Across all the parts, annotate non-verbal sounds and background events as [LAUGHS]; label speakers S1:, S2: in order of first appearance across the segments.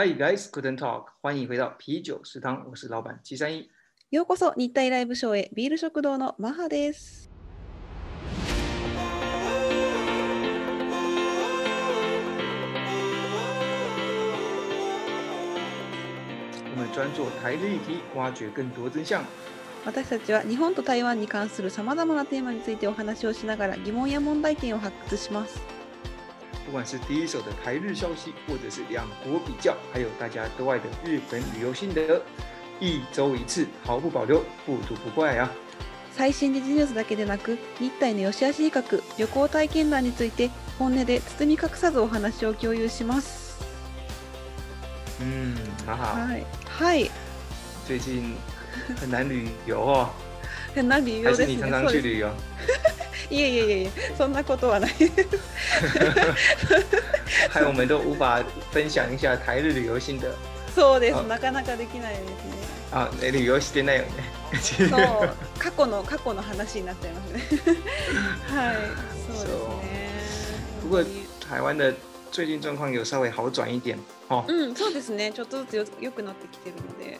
S1: Hi guys, Guten Talk，欢迎回到啤酒食堂，我是老板七三一。
S2: ようこそ日体ライブショーへビール食堂のマハです。
S1: 我们专做台日议题，挖掘更多真相。
S2: 私たちは日本と台湾に関するさまざまなテーマについてお話をしながら疑問や問題点を発掘します。
S1: 不管是第一手的台日消息，或者是两国比较，还有大家都爱的日本旅游心得，一周一次，毫不保留，不吐不快啊！
S2: 最新時事ニュースだけでなく日体の良し悪し比較旅行体験談について本音で包み隠さずお話を共有します。
S1: 嗯，好好，
S2: はい、はい、
S1: 最近 [LAUGHS] 很难旅游哦，
S2: な理由ですね。[LAUGHS] いえいえいえそんなことはない。
S1: 害我们都无法分享一下台日旅游心得
S2: そうです
S1: あ。
S2: なかなかできないですね。
S1: 啊！え旅游してないよね。
S2: そう、過去の過去の話になっちゃいますね。[LAUGHS] はい、そうですね。
S1: 不过台湾的最近状况有稍微好转一点哦，
S2: うん、そうですね。ちょっとずつよ良くなってきてるので。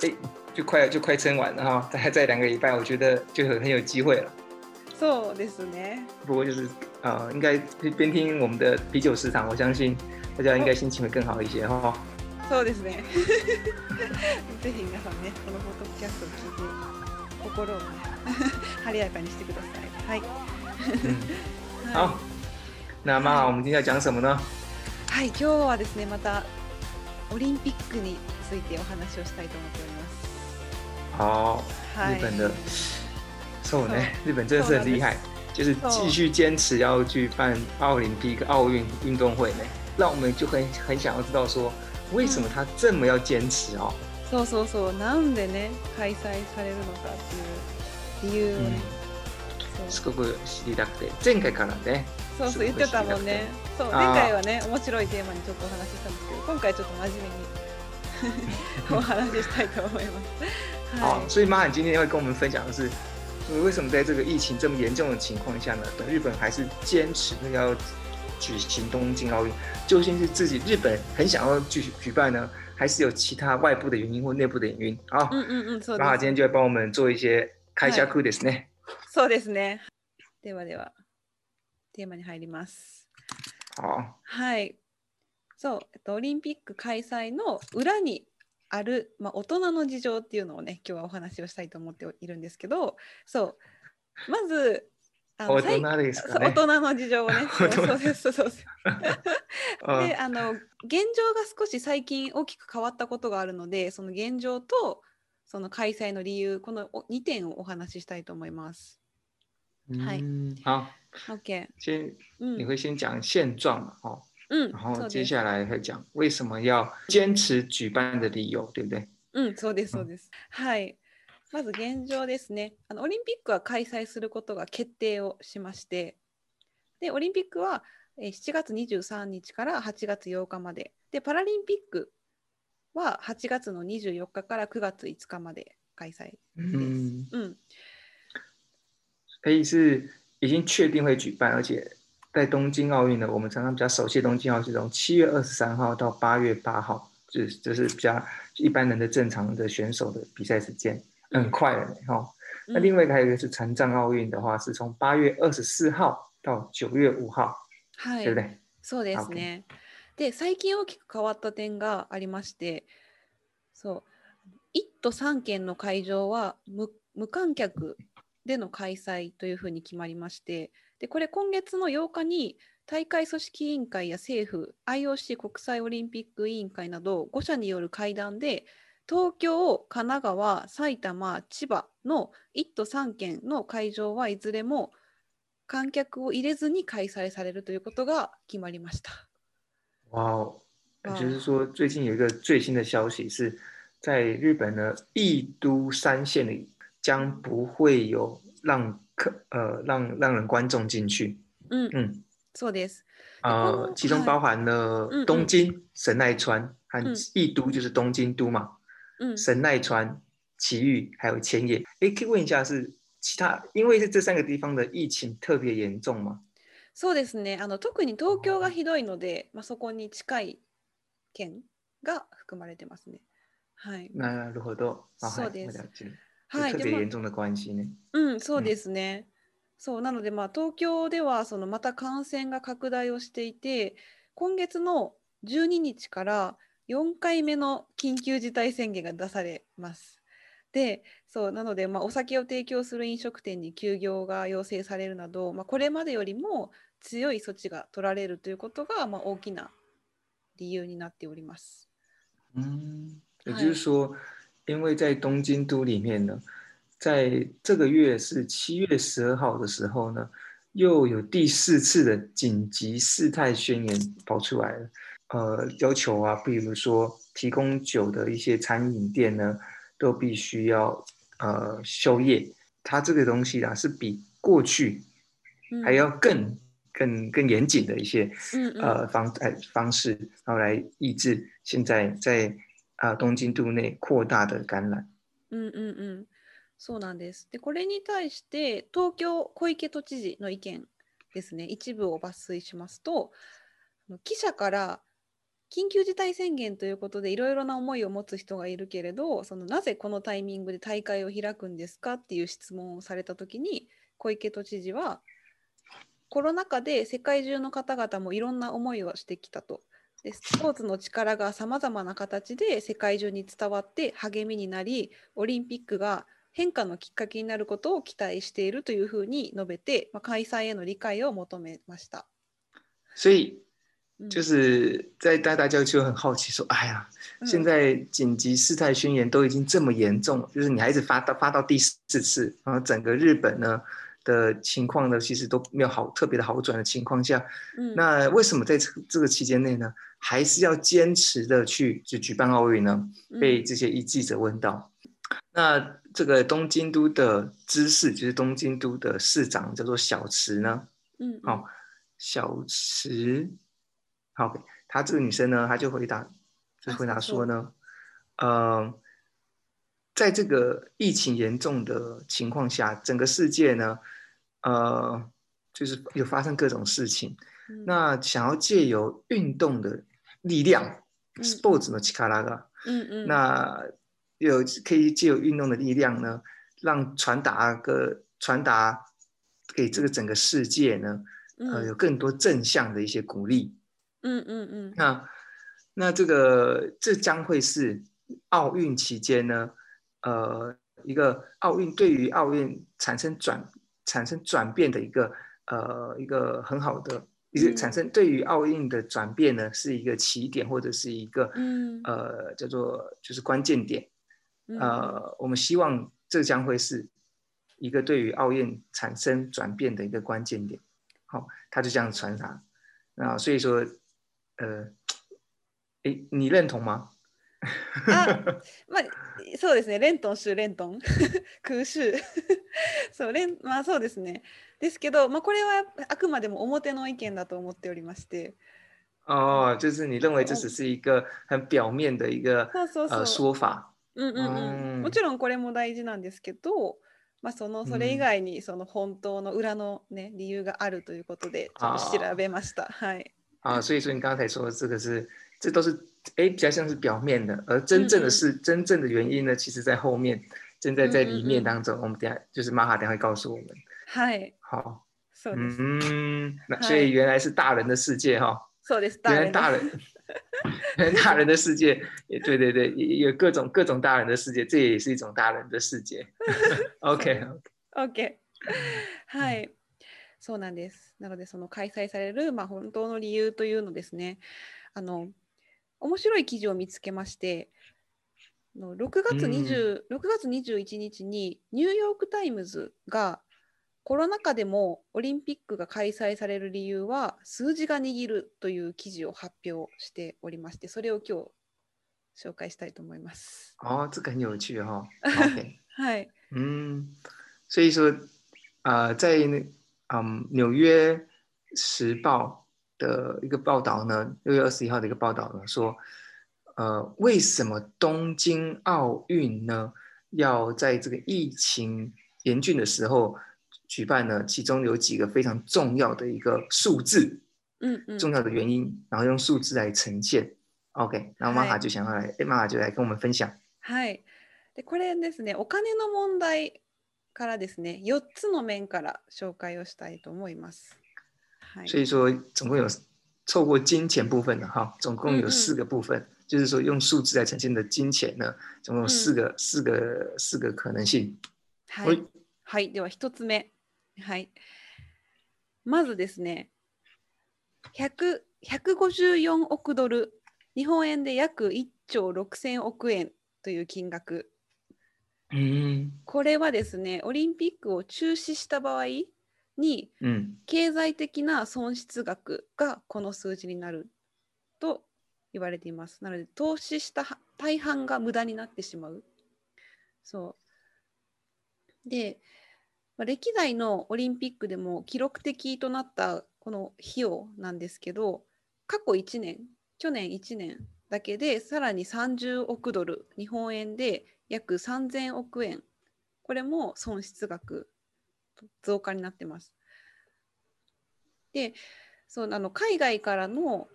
S1: 哎，就快就快撑完了哈，大概在两个礼拜，我觉得就很很有机会了。
S2: そうですね。
S1: 不过就是呃，应该边听我们的啤酒食堂，我相信大家应该心情会更好一些哈。
S2: そうですね。[LAUGHS] ぜひ皆さんね、このポッドキャストを聞いて心をね [LAUGHS] 晴れやかにしてください。はい。[LAUGHS]
S1: 好，那妈，我们今天要讲什么呢？
S2: はい、今日はですね、またオリンピックについてお話をしたいと思っております。
S1: 好，
S2: はい。
S1: 日本的，そうね，[LAUGHS] 日本真的是很厉害，就是
S2: そう
S1: 继续坚持要去办奥林匹克奥运运动会呢，让我们就很很想要知道说，为什么他这么要坚持哦？
S2: そうそうそう、なんでね、開催されるのかっていう理由をね。そう
S1: すごく知りたくて、前回からね、
S2: そうそう言ってたもんね。そう
S1: あー
S2: 前回はね面白いテーマにちょっとお話ししたんですけど、今回ちょっと真面目にお[LAUGHS] 話ししたいと思います。
S1: 好，
S2: はい。
S1: 所以妈，你今天要跟我们分享的是， 为什么在这个疫情这么严重的情况下呢，日本还是坚持要举行东京奥运？究竟是自己日本很想要举举办呢，还是有其他外部的原因或内部的原因？好，
S2: うんうんうんそうです。
S1: 妈妈今天就会帮我们做一些开下库ですね。
S2: そうですね。ではではテーマに入ります。
S1: 好，
S2: はい。そう、えっとオリンピック開催の裏に ある、まあ、大人の事情っていうのをね今日はお話をしたいと思っているんですけどそうまず
S1: 大人ですかね。
S2: 人の事情をね [LAUGHS] そうそうですそう。[LAUGHS] です
S1: 嗯
S2: であの現状が少し最近大きく変わったことがあるのでその現状とその開催の理由この2点をお話ししたいと思います。はい。
S1: 嗯，好
S2: ，OK。
S1: 先
S2: うん。
S1: 你会先讲现状嘛，哦，
S2: うん
S1: 然後
S2: そうです。
S1: 接下来会讲为什么要坚持举办的理由，对不对？
S2: うん、そうです、そうです。はい。まず現状ですね。あのオリンピックは開催することが決定をしまして、で、オリンピックはえー7月23日から8月8日まで、で、パラリンピックは8月の24日から9月5日まで開催。
S1: 嗯，
S2: うん、
S1: 可以是已经确定会举办，而且在东京奥运呢，我们常常比较熟悉的东京奥运是从七月二十三号到八月八号，这这是比较一般人的正常的选手的比赛时间，很快了呢哈、哦。那另外一个还有一个是残障奥运的话，是从八月二十四号到九月五号，
S2: はい
S1: 对不。对？
S2: そうですね。で、最近大きく変わった点がありまして、そう、1都3県の会場は無無観客での開催というふうに決まりまして、 で、これ今月の8日に大会組織委員会や政府、IOC 国際オリンピック委員会など5社による会談で、東京、神奈川、埼玉、千葉の1都3県の会場はいずれも観客を入れずに開催されるということが決まりました。
S1: 哇哦，
S2: 哇
S1: 就是说最近有一个最新的消息是，在日本呢，义都三县里将不会有让客呃让让人观众进去，
S2: うん、
S1: 嗯。
S2: そうです。
S1: 呃
S2: 哦，嗨
S1: 其中包含了
S2: 嗯
S1: 东京、神奈川和
S2: 嗯
S1: 义都，就是东京都嘛，
S2: うん、
S1: 神奈川、埼玉还有千叶。诶，可以问一下，是其他因为是这三个地方的疫情特别严重吗？
S2: そうですね。あの特に東京がひどいので、まあ、そこに近い県 が含まれてますね。はい。
S1: なるほど。あ
S2: そうです
S1: はい了解
S2: はい。
S1: 特
S2: でまあ
S1: 别严重的关系呢。
S2: うん、そうですね。そうなので、まあ、東京ではそのまた感染が拡大をしていて今月の12日から4回目の緊急事態宣言が出されます。でそうなので、まあ、お酒を提供する飲食店に休業が要請されるなど、まあ、これまでよりも強い措置が取られるということが、まあ、大きな理由になっております。
S1: 嗯，也
S2: 嗨
S1: 就是说，因为在东京都里面呢，在这个月是七月十二号的时候呢，又有第四次的紧急事态宣言跑出来了。呃，要求啊，比如说提供酒的一些餐饮店呢，都必须要呃休业。它这个东西啊，是比过去
S2: うん
S1: 还要更更更严谨的一些
S2: うんうん
S1: 呃方呃方式，然后来抑制现在在 啊、东京都内扩大的感染。
S2: うんうんうん、そうなんです。で、これに対して東京小池都知事の意見ですね、一部を抜粋しますと、記者から緊急事態宣言ということでいろいろな思いを持つ人がいるけれど、そのなぜこのタイミングで大会を開くんですか？っていう質問をされたときに、小池都知事は、コロナ禍で世界中の方々もいろんな思いをしてきたと。でスポーツの力がさまざまな形で世界中に伝わって励みになりオリンピックが変化のきっかけになることを期待しているというふうに述べて、まあ、開催への理解を求めました。
S1: 所以
S2: うん
S1: 就是在大大家就很好奇说，哎呀，
S2: うん
S1: 现在紧急事态宣言都已经这么严重了，就是你还一直发到发到第四次，然后整个日本呢的情况呢，其实都没有好特别的好转的情况下，
S2: うん
S1: 那为什么在这个这个期间内呢，还是要坚持的去就举办奥运呢？
S2: うん
S1: 被这些一记者问到。那这个东京都的知事，就是东京都的市长，叫做小池呢。
S2: うんうん
S1: 好小池，好，她这个女生呢，她就回答，就
S2: 啊
S1: 回答
S2: 是
S1: 说呢，呃，在这个疫情严重的情况下，整个世界呢， 呃，就是有发生各种事情。
S2: うん
S1: 那想要借由运动的力量
S2: 嗯，
S1: sports の力が，
S2: うんうん
S1: 那有可以借由运动的力量呢，让传达个传达给这个整个世界呢，呃，
S2: うん
S1: 有更多正向的一些鼓励。
S2: うんうんうん
S1: 那那这个这将会是奥运期间呢，呃，一个奥运对于奥运产生转 产生转变的一个呃一个很好的。一个
S2: 嗯
S1: 产生对于奥运的转变呢，是一个起点或者是一个
S2: うん
S1: 呃叫做就是关键点。
S2: うん
S1: 呃，我们希望这将会是一个对于奥运产生转变的一个关键点。好、他就这样传达。啊，所以说，呃，诶，你认同吗？
S2: あ [LAUGHS] まあそうですね、レントン州レントン [LAUGHS] 空州 [LAUGHS] そうレンまあそうですね。ですけど、まあ、これはあくまでも表の意見だと思っておりまして、
S1: 哦，就是你认为这只是一个很表面的一个
S2: そうそうそう
S1: 呃说法。
S2: うんうんうん
S1: うん
S2: もちろんこれも大事なんですけど、まあ、そのそれ以外にその本当の裏の、ね、理由があるということでちょっと調べました。はい。
S1: 啊，所以说你刚才说的这个是，这都是诶比较像是表面的，而真正的是、真正的原因呢，其实在后面，正在在里面当中，我们等一下就是玛哈等一下会告诉我们。
S2: はい。
S1: 好，
S2: そうです。
S1: 嗯，那
S2: 嗨
S1: 所以原来是大人的世界哈、
S2: そうです。
S1: 原来
S2: 誰の
S1: 大人，原来大人的世界，也对对对，也有各种各种大人的世界，这也是一种大人的世界。[LAUGHS] OK，
S2: OK。はい。[LAUGHS] そうなんです。なので、その開催される、まあ、本当の理由というのですね、あの、 面白い記事を見つけまして、あの6月 ,20 6月21日にニューヨーク・タイムズがコロナ禍でもオリンピックが開催される理由は数字が握るという記事を発表しておりまして、それを今日紹介したいと思います。
S1: 哦，这个很有趣哈、OK，
S2: はい。
S1: 嗯，所以说，呃，在那嗯纽约时报的一个报道呢，六月二十一号的一个报道呢，说，呃，为什么东京奥运呢要在这个疫情严峻的时候举办呢？其中有几个非常重要的一个数字，
S2: うんうん。
S1: 重要的原因，然后用数字来呈现。 OK，然後マハ就想要来，哎，マハ就来跟我们分享。
S2: はい。でこれですねお金の問題からですね4つの面から紹介をしたいと思います。 はい。
S1: 所以说总共有透过金钱部分的哈，总共有
S2: 嗯嗯
S1: 四个部分，就是说用数字来呈现的金钱呢，总共有四个、四个四个可能性。
S2: はい、はい、では1つ目。はい。まずですね、100 154億ドル、日本円で約1兆6000億円という金額。
S1: 嗯
S2: これはですね、オリンピックを中止した場合に、
S1: 嗯
S2: 経済的な損失額がこの数字になると言われています。なので、投資したは大半が無駄になってしまう。そう。で、まあ歴代のオリンピックでも記録的となったこの費用なんですけど、過去1年、去年1年だけでさらに30億ドル、日本円で約3000億円、これも損失額増加になってます。でそうあの海外からの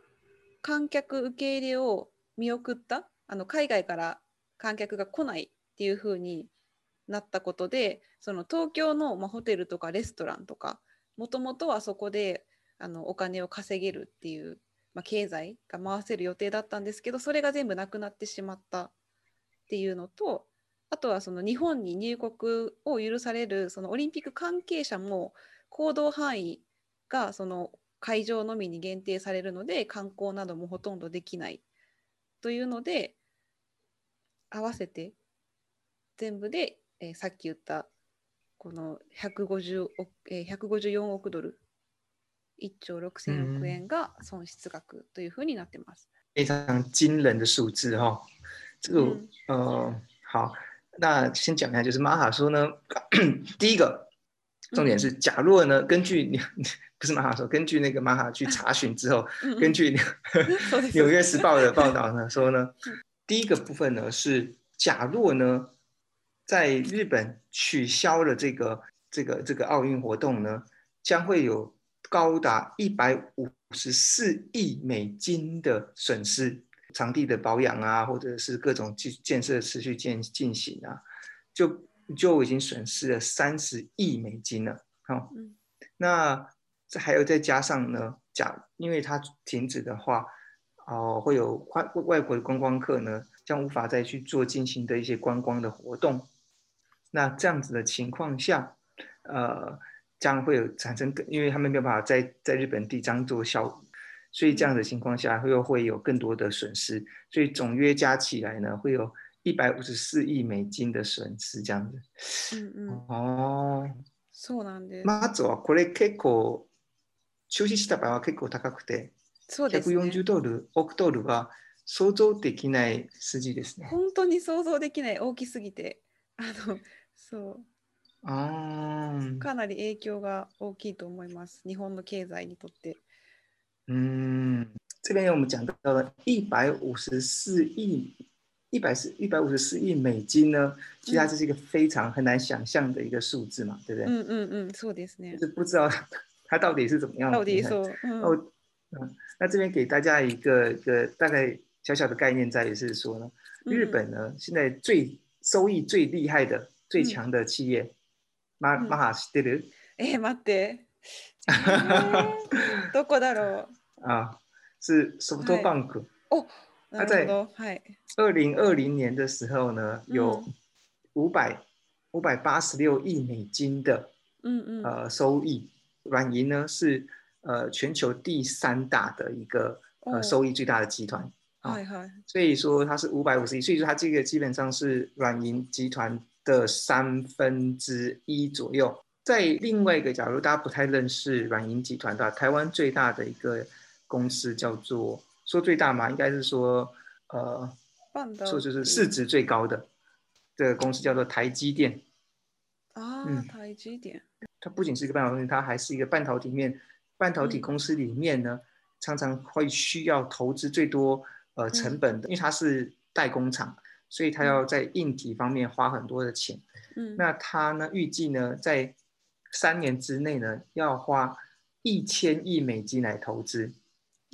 S2: 観客受け入れを見送ったあの海外から観客が来ないっていう風になったことでその東京の、ま、ホテルとかレストランとかもともとはそこであのお金を稼げるっていう、ま、経済が回せる予定だったんですけどそれが全部なくなってしまったっていうのとあとはその日本に入国を許されるそのオリンピック関係者も行動範囲がその会場のみに限定されるので観光などもほとんどできない。というので合わせて全部で、えーさっき言ったこの150億、えー154億ドル。1兆6000億円が損失額というふうになってます。
S1: 非常惊人的数字哈、这个、
S2: 嗯。
S1: 呃好，那先讲一下，就是马哈说呢，[CLEARS THROAT] 第一个重点是，假若呢，根据你[LAUGHS] 不是马哈说，根据那个马哈去查询之后，
S2: うんうん
S1: 根据
S2: そ[LAUGHS] うです
S1: 纽约时报的报道呢说呢，第一个部分呢是，假若呢，在日本取消了这个这个这个奥运活动呢，将会有高达一百五十四亿美金的损失， 场地的保养啊，或者是各种建建设持续进进行啊，就就已经损失了三十亿美金了。好、
S2: 嗯
S1: 那这还有再加上呢，假因为它停止的话，哦，会有外外国的观光客呢，将无法再去做进行的一些观光的活动。那这样子的情况下，呃，将会有产生更，因为他们没有办法在在日本地这样做效，所以这样的情况下又会有更多的损失，所以总约加起来呢，会有一百五十四亿美金的损失这样子。
S2: うんうん
S1: 哦，
S2: そうなんです。
S1: まずはこれ結構中止した場合は結構高くて、
S2: そうですね。
S1: 140ドル、億ドルは想像できない数字ですね。
S2: 本当に想像できない大きすぎてあのそう
S1: あー
S2: かなり影響が大きいと思います日本の経済にとって。
S1: 嗯，这边我们讲到了一百五十四亿，一百四一百五十四亿美金呢，其实它这是一个非常很难想象的一个数字嘛，对不
S2: う
S1: 对？
S2: んうんうんそうですね
S1: 就。是不知道它到底是怎么样
S2: 到底
S1: 平衡
S2: そう。うん
S1: 哦，嗯，那这边给大家一个一个大概小小的概念，在于是说呢，日本呢现在最收益最厉害的、最强的企业，马
S2: 嗯
S1: 马哈知ってる？
S2: え[LAUGHS] ー、待って。え[LAUGHS] [LAUGHS] ーどこだろ
S1: 啊，是 SoftBank。
S2: うなるほど。はい。
S1: 二零二零年的时候呢，有
S2: 嗯
S1: 五百五百八十六亿美金的
S2: うんうん。
S1: 呃收益，软银呢是呃全球第三大的一个呃
S2: 哦
S1: 收益最大的集团。啊
S2: はいはい。
S1: 所以说它是五百五十亿，所以说它这个基本上是软银集团的三分之一左右。在另外一个，假如大家不太认识软银集团的话，台湾最大的一个 公司叫做说最大嘛，应该是说呃
S2: パンダ
S1: 说就是市值最高的这个公司叫做台积电。
S2: あ
S1: うん
S2: あ、台积電。
S1: 它不仅是一个半导体公司，它还是一个半导体面半导体
S2: 嗯
S1: 公司里面呢，常常会需要投资最多呃成本的，因为它是代工厂，所以它要在硬体方面花很多的钱。
S2: うん。
S1: 那它呢，预计呢，在三年之内呢，要花一千亿美金来投资。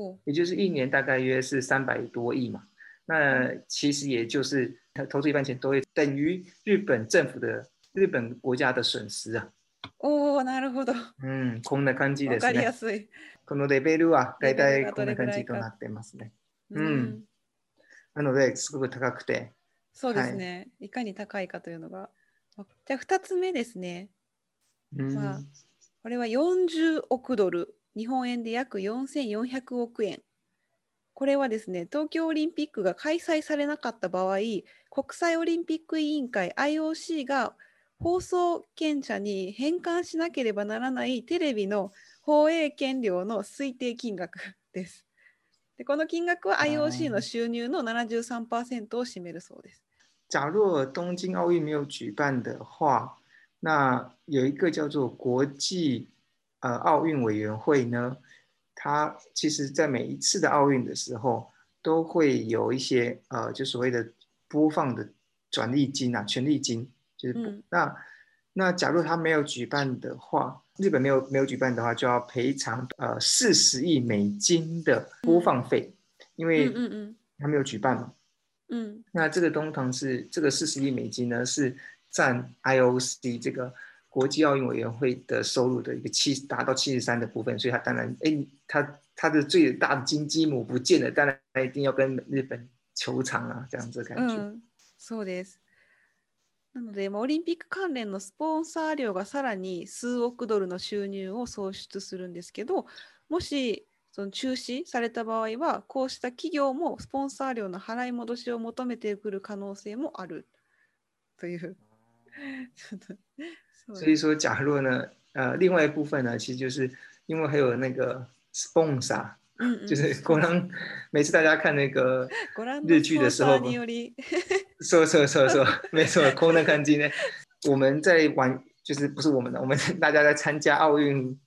S2: 哦
S1: 也就是一年大概约是三百多亿嘛。那其实也就是投资一半钱都会等于日本政府的日本国家的损失啊。
S2: おおなるほど。
S1: うん、こんな感じです
S2: わかりや
S1: ね。
S2: すい。
S1: このレベルは大体こんな感じとなってますね。
S2: うん
S1: なので、すごく高くて、
S2: そうですね、い。かに高いかというのが。あじゃあ2つ目ですね。
S1: うん
S2: まあこれは40億ドル、日本円で約4400億円。これはですね、東京オリンピックが開催されなかった場合、国際オリンピック委員会 IOC が放送権者に返還しなければならないテレビの放映権料の推定金額です。でこの金額は IOC の収入の73%を占めるそうです。
S1: 假若东京奥运没有举办的话，那有一个叫做国际呃奥运委员会呢，它其实在每一次的奥运的时候，都会有一些呃就所谓的播放的转利金啊、权利金，就是、
S2: 嗯
S1: 那那假如他没有举办的话，日本没有没有举办的话，就要赔偿呃四十亿美金的播放费，因
S2: うん
S1: 为
S2: うんうん
S1: 他没有举办嘛。
S2: うん
S1: 那这个东堂是这个四十亿美金呢，是占 IOC 这个 国际奥运委员会的收入的一个七达到七十三的部分，所以它当然，哎，它它的最大的金鸡母不见了，当然一定要跟日本求偿啊，这样子的感觉。
S2: うん、そうです。なので、まあオリンピック関連のスポンサー料がさらに数億ドルの収入を創出するんですけど、もしその中止された場合は、こうした企業もスポンサー料の払い戻しを求めてくる可能性もあるという。ちょっと
S1: 所以说，假若呢，呃，另外一部分呢，其实就是因为还有那个 sponsor，
S2: うんうん
S1: 就是光当每次大家看那个
S2: ご覧の
S1: 日
S2: スポンサ
S1: 剧的时候
S2: ーにより、
S1: 说说说说，没错，[LAUGHS] 空的看今天我们在玩，就是不是我们的，我们大家在参加奥运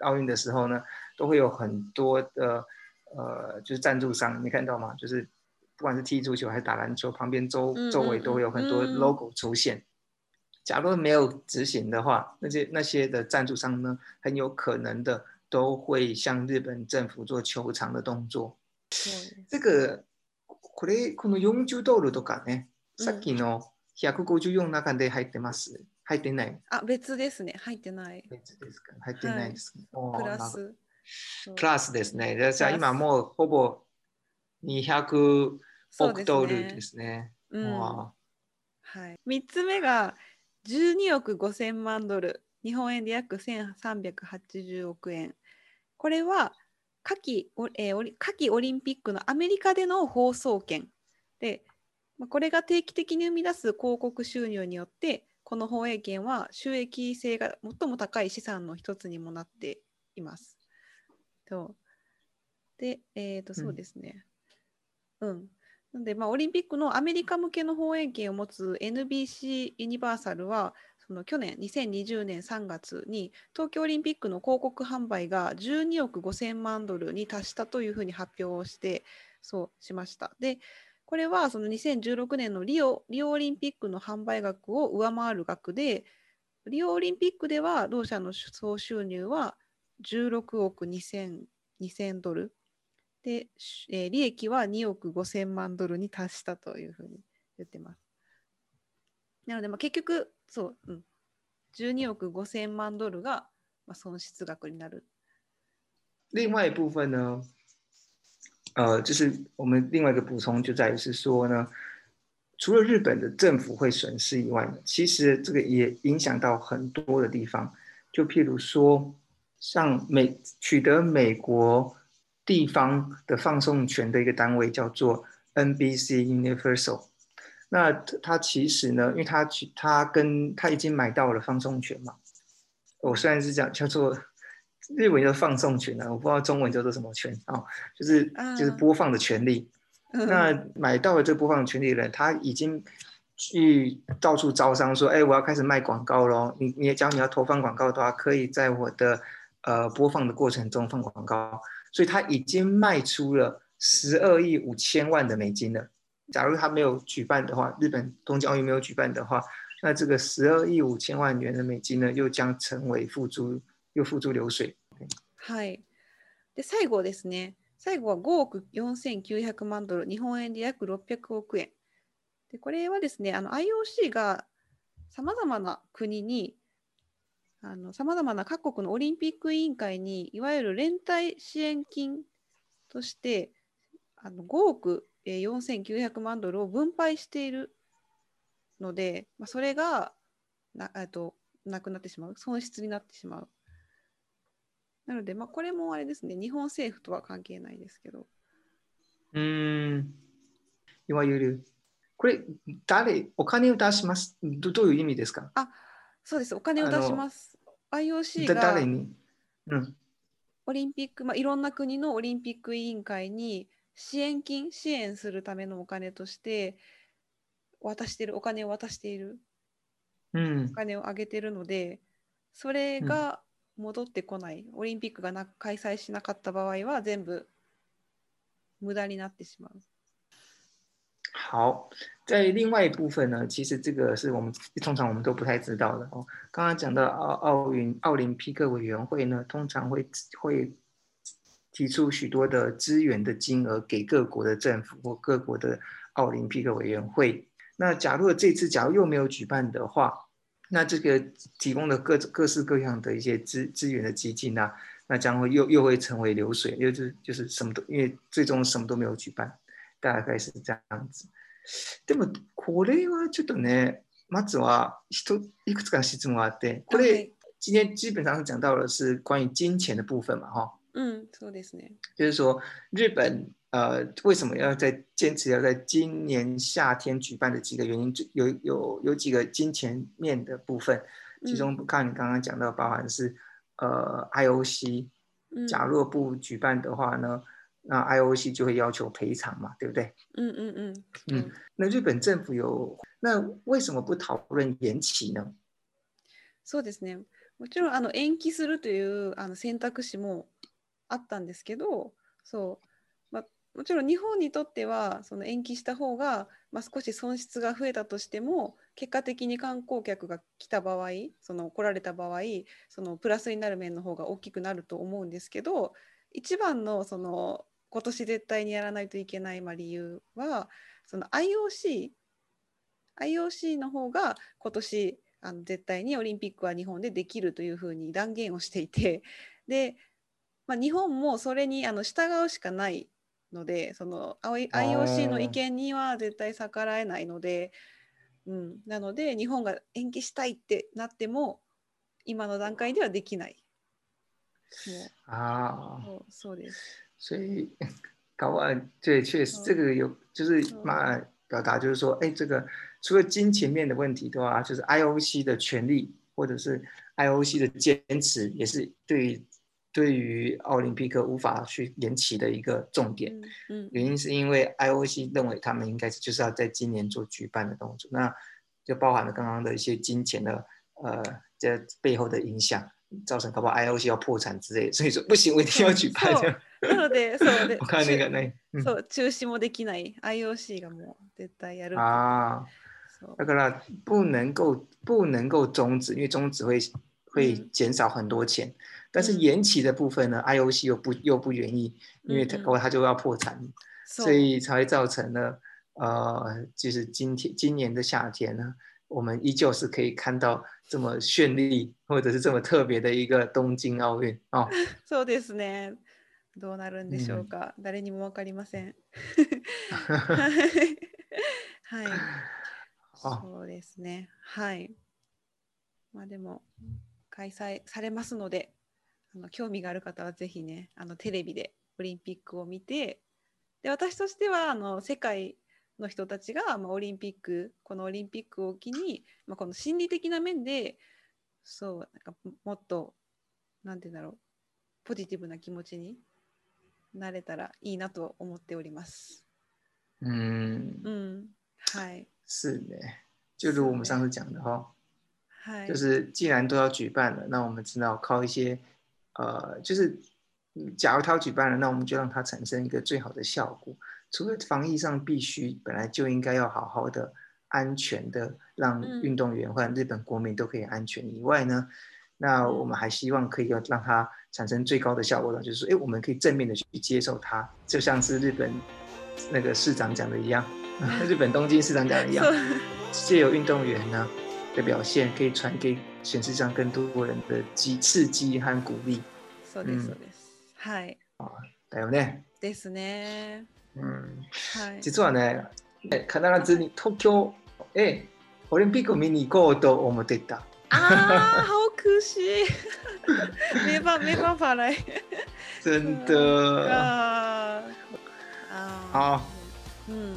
S1: 奥运的时候呢，都会有很多的呃，就是赞助商，你看到吗？就是不管是踢足球还是打篮球，旁边周
S2: 嗯
S1: 周围
S2: 嗯
S1: 都会有很多
S2: 嗯
S1: logo 出现。 假如没有执行的话，那些那些的赞助商呢，很有可能的都会向日本政府做求偿的動作。这个これこの40ドルとかね、
S2: うん
S1: さっきの154の中で入ってます。入ってない。
S2: あ、別ですね。入ってない。
S1: 別ですか？入ってないです。おー
S2: プラス。
S1: プラスですね。じゃ今もうほぼ200
S2: そうです
S1: 億ドル
S2: ね
S1: ですね。
S2: うん
S1: わ
S2: はい、3つ目が12億5000万ドル、日本円で約1380億円。これは夏季オ,、えー夏季オリンピックのアメリカでの放送権で、まあこれが定期的に生み出す広告収入によって、この放映権は収益性が最も高い資産の一つにもなっています。とで、えーと、
S1: うん
S2: そうですね。うん。なので、まあ、オリンピックのアメリカ向けの放映権を持つ NBC ユニバーサルは、その去年2020年3月に東京オリンピックの広告販売が12億5000万ドルに達したというふうに発表してそうしました。でこれはその2016年のリオリオオリンピックの販売額を上回る額でリオオリンピックでは同社の総収入は16億2000 2000ドルで、えー利益は2億5000万ドルに達したというふうに言ってます。なので、まあ、結局、そう、うん、12億5000万ドルが、まあ、損失額になる。
S1: 另外一部分呢，呃，就是我们另外一个补充就在于是说呢，除了日本的政府会损失以外呢，其实这个也影响到很多的地方，就譬如说，像美取得美国地方的放送权的一个单位叫做 NBC Universal。那它其实呢，因为它去它跟它已经买到了放送权嘛，我虽然是讲叫做日文叫放送权啊，我不知道中文叫做什么权哦，就是
S2: 啊
S1: 就是播放的权利。那买到了这播放的权利的人，他已经去到处招商说，哎，我要开始卖广告喽。你你只要你要投放广告的话，可以在我的呃播放的过程中放广告，所以他已经卖出了十二亿五千万的美金了。假如他没有举办的话，日本东京奥运没有举办的话，那这个十二亿五千万元的美金呢，又将成为付诸又付诸流水。
S2: はい。で、最後ですね。 最後は5億4900万ドル、日本円で約600億円。でこれはですね、IOC がさまざまな国に、 さまざまな各国のオリンピック委員会に、いわゆる連帯支援金として、あの5億4900万ドルを分配しているので、まあ、それがなとなくなってしまう、損失になってしまう。なので、まあ、これもあれですね、日本政府とは関係ないですけど。
S1: うん、いわゆる、これ、誰、お金を出しますどどういう意味ですか？
S2: あそうです、お金を出します。IOC が
S1: 誰に、うん、
S2: オリンピック、まあ、いろんな国のオリンピック委員会に支援金、支援するためのお金として渡している、お金を渡している、
S1: うん、
S2: お金をあげてるので、それが戻ってこない、オリンピックがな開催しなかった場合は全部無駄になってしまう。
S1: 好，在另外一部分呢，其实这个是我们通常我们都不太知道的哦。刚刚讲到奥奥运奥林匹克委员会呢，通常会会提出许多的资源的金额给各国的政府或各国的奥林匹克委员会。那假如这次假如又没有举办的话，那这个提供的各各式各样的一些资资源的基金呢，那将会又又会成为流水，就是就是什么都因为最终什么都没有举办，大概是这样子。でもこれはちょっとね、まずは一いくつか質問があって、これ今天基本上讲到的是关于金钱的部分嘛，哈。
S2: 嗯，そうですね。
S1: 就是说日本。呃，为什么要在坚持要在今年夏天举办的几个原因，有有有几个金钱面的部分，其中看你刚刚讲到，包含是呃 IOC，假若不举办的话呢，那 IOC 就会要求赔偿嘛，对不对？
S2: 嗯嗯嗯
S1: 嗯。那日本政府有，那为什么不讨论延期呢？
S2: そうですね。もちろんあの延期するというあの選択肢もあったんですけど、そう。もちろん日本にとってはその延期した方が、まあ、少し損失が増えたとしても結果的に観光客が来た場合その来られた場合そのプラスになる面の方が大きくなると思うんですけど一番のその今年絶対にやらないといけないまあ理由はその IOC IOC の方が今年あの絶対にオリンピックは日本でできるというふうに断言をしていてで、まあ、日本もそれにあの従うしかないのでその IOC の意見には絶対逆らえないので、うん、なので日本が延期したいってなっても今の段階ではできない。
S1: 啊，
S2: そうです。
S1: 所以，[LAUGHS] 搞完对，确实这个有就是嘛表达就是说，哎，这个除了金钱面的问题的话，就是 IOC 的权利或者是 IOC 的坚持，也是对对于奥林匹克无法去延期的一个重点，
S2: 嗯，
S1: 原因是因为 IOC 认为他们应该是就是要在今年做举办的动作，那就包含了刚刚的一些金钱的呃这背后的影响，造成搞不好 IOC 要破产之类，所以说不行，我一定要举办。
S2: なので、そうで、
S1: 我看那个那、
S2: そう中止もできない IOC がもう絶対やる。
S1: 啊，だから不能够不能够终止，因为终止会会减少很多钱。但是延期的部分呢，IOC 又不又不愿意，因为他他就要破产，所以才会造成了呃，就是今天今年的夏天呢，我们依旧是可以看到这么绚丽或者是这么特别的一个东京奥运哦。[LAUGHS]
S2: そうですね。 どうなるんでしょうか。誰にもわかりません。[LAUGHS] はい。そうですね。はい。まあでも開催されますので。あの興味がある方はぜひねあのテレビでオリンピックを見てで私としてはあの世界の人たちが、まあ、オリンピックこのオリンピックを機に、まあ、この心理的な面でそうなんかもっと何て言うんだろうポジティブな気持ちになれたらいいなと思っております。
S1: 嗯
S2: 嗯，嗨，
S1: 是的，就如我们上次讲的哈，
S2: 嗨，
S1: 就是既然都要举办了，那我们知道靠一些呃，就是，假如他举办了，那我们就让它产生一个最好的效果。除了防疫上必须本来就应该要好好的、安全的让运动员或者日本国民都可以安全以外呢， 那我们还希望可以要让它 产生最高的效果呢，就是说，哎，我们可以正面的去接受它，就像是日本那个市长讲的一样，[LAUGHS] 日本东京市长讲的一样，[LAUGHS] 借由运动员呢的表现，可以传给全世界上更多人的激刺激和鼓励。
S2: そうですそうです。はい。
S1: だよね。
S2: ですね。
S1: うん。
S2: はい。
S1: 実はね、必ずに東京へオリンピックを見に行こうと思ってた。
S2: 啊，好可惜，[LAUGHS] 没办没办法来[LAUGHS]
S1: 真的，
S2: 啊啊！
S1: 好，
S2: 嗯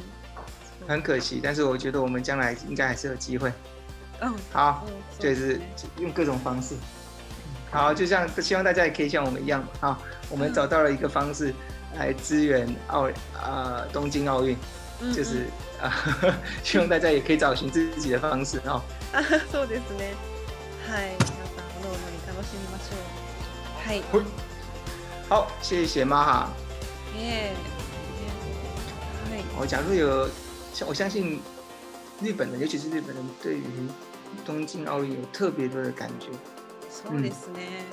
S1: 很可惜，但是我觉得我们将来应该还是有机会。
S2: 嗯
S1: 好，
S2: 嗯，
S1: 就是用各种方式。好，就像希望大家也可以像我们一样，好，我们找到了一个方式来支援奥呃东京奥运，
S2: 嗯
S1: 就是啊、[LAUGHS] 希望大家也可以找寻自己的方式哦。
S2: あそうですね。 はい、皆さんおのおのに楽しみましょう。はい。
S1: 好，谢谢妈哈。
S2: ねえ。はい。
S1: 我假如有，像我相信日本人，尤其是日本人，对于东京奥运有特别多的感觉，
S2: そうですね。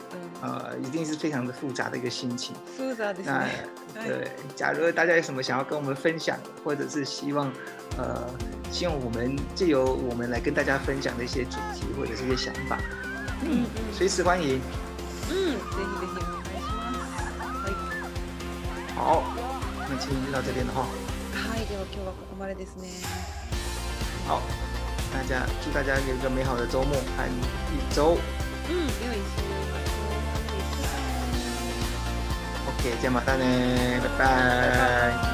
S2: うん。
S1: 呃，一定是非常的复杂的一个心情。
S2: フーザーです
S1: 那
S2: ね。はい
S1: 对，假如大家有什么想要跟我们分享，或者是希望，呃，希望我们借由我们来跟大家分享的一些主题或者是一些想法，
S2: うんうん。
S1: 随时欢迎。
S2: うん。ぜひぜひお願いします。はい。
S1: 好，那今天就到这边了哈。
S2: はい、では今日はここまでですね。
S1: 好，大家祝大家有一个美好的周末和一周。
S2: うん、良い週末を。良い週末
S1: OK，じゃあまたね，バイバイ。